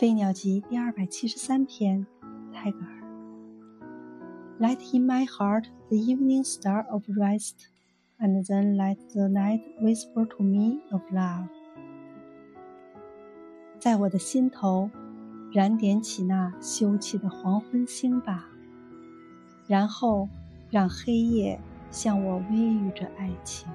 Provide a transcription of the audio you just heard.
飞鸟集第二百七十三篇，泰戈尔。Let in my heart the evening star of rest, and then let the night whisper to me of love。在我的心头，燃点起那休憩的黄昏星吧，然后让黑夜向我微语着爱情。